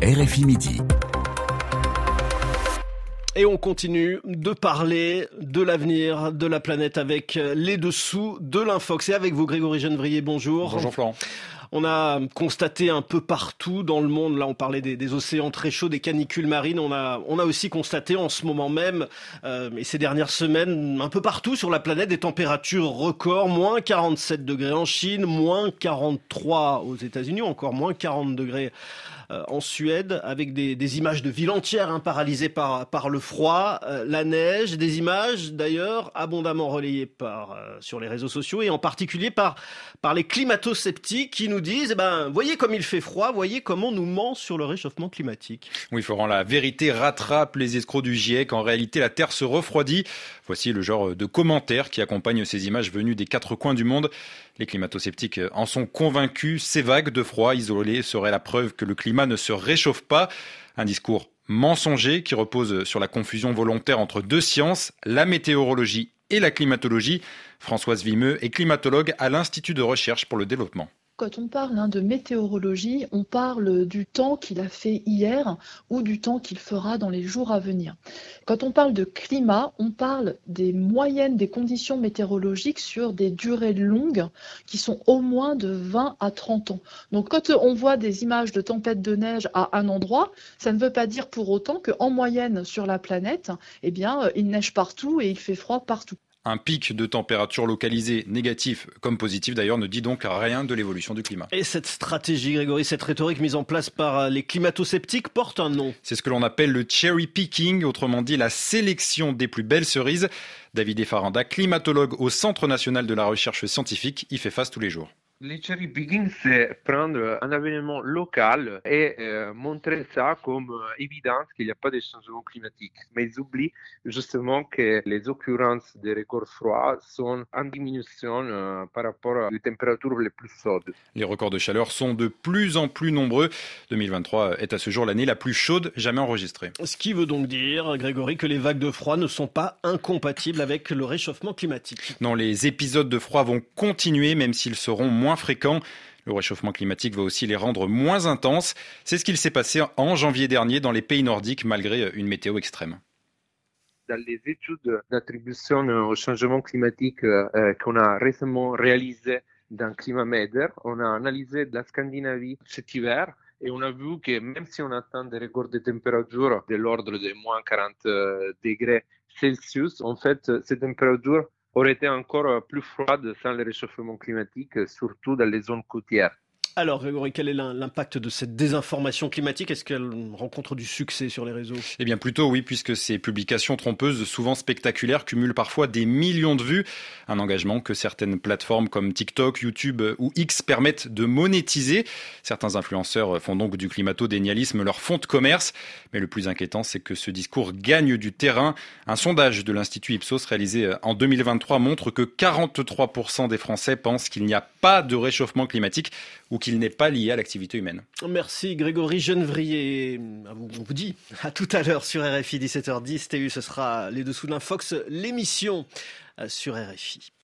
RFI Midi. Et on continue de parler de l'avenir de la planète avec les dessous de l'Infox. Et avec vous, Grégory Genevrier, bonjour. Bonjour Florent. On a constaté un peu partout dans le monde, là on parlait des, océans très chauds, des canicules marines, on a, on a aussi constaté en ce moment même, euh, et ces dernières semaines, un peu partout sur la planète, des températures records, moins 47 degrés en Chine, moins 43 aux États-Unis, encore moins 40 degrés euh, en Suède, avec des, images de villes entières hein, paralysées par, le froid, euh, la neige, des images d'ailleurs abondamment relayées euh, sur les réseaux sociaux et en particulier par, par les climato-sceptiques qui nous disent, eh ben, voyez comme il fait froid, voyez comment on nous ment sur le réchauffement climatique. Oui, Florent, la vérité rattrape les escrocs du GIEC. En réalité, la Terre se refroidit. Voici le genre de commentaires qui accompagnent ces images venues des quatre coins du monde. Les climato-sceptiques en sont convaincus. Ces vagues de froid isolées seraient la preuve que le climat ne se réchauffe pas. Un discours mensonger qui repose sur la confusion volontaire entre deux sciences, la météorologie et la climatologie. Françoise Vimeux est climatologue à l'Institut de recherche pour le développement. Quand on parle hein, de météorologie, on parle du temps qu'il a fait hier ou du temps qu'il fera dans les jours à venir. Quand on parle de climat, on parle des moyennes des conditions météorologiques sur des durées longues qui sont au moins de 20 à 30 ans. Donc quand on voit des images de tempêtes de neige à un endroit, ça ne veut pas dire pour autant qu'en moyenne sur la planète, eh bien, il neige partout et il fait froid partout. Un pic de température localisé négatif comme positif d'ailleurs ne dit donc rien de l'évolution du climat. Et cette stratégie, Grégory, cette rhétorique mise en place par les climato-sceptiques porte un nom. C'est ce que l'on appelle le cherry picking, autrement dit la sélection des plus belles cerises. David Efaranda, climatologue au Centre national de la recherche scientifique, y fait face tous les jours. Les cherry picking, c'est prendre un événement local et euh, montrer ça comme euh, évidence qu'il n'y a pas de changement climatique. Mais ils oublient justement que les occurrences des records froids sont en diminution euh, par rapport aux températures les plus chaudes. Les records de chaleur sont de plus en plus nombreux. 2023 est à ce jour l'année la plus chaude jamais enregistrée. Ce qui veut donc dire, Grégory, que les vagues de froid ne sont pas incompatibles avec le réchauffement climatique. Non, les épisodes de froid vont continuer même s'ils seront moins fréquents. Le réchauffement climatique va aussi les rendre moins intenses. C'est ce qu'il s'est passé en janvier dernier dans les pays nordiques malgré une météo extrême dans les études d'attribution au changement climatique euh, qu'on a récemment réalisées dans Climameter, on a analysé la Scandinavie cet hiver et on a vu que même si on atteint des records de température de l'ordre de moins 40 euh, degrés Celsius, en fait, ces températures aurait été encore euh, plus froide sans le réchauffement climatique, surtout dans les zones côtières. Alors, Grégory, quel est l'impact de cette désinformation climatique? Est-ce qu'elle rencontre du succès sur les réseaux? Eh bien, plutôt oui, puisque ces publications trompeuses, souvent spectaculaires, cumulent parfois des millions de vues. Un engagement que certaines plateformes comme TikTok, YouTube ou X permettent de monétiser. Certains influenceurs font donc du climato-dénialisme leur fonds de commerce. Mais le plus inquiétant, c'est que ce discours gagne du terrain. Un sondage de l'Institut Ipsos réalisé en 2023 montre que 43% des Français pensent qu'il n'y a pas de réchauffement climatique ou qu'il n'est pas lié à l'activité humaine. Merci Grégory Genevrier. On vous dit à tout à l'heure sur RFI 17h10. TU, ce sera les dessous d'un Fox, l'émission euh, sur RFI.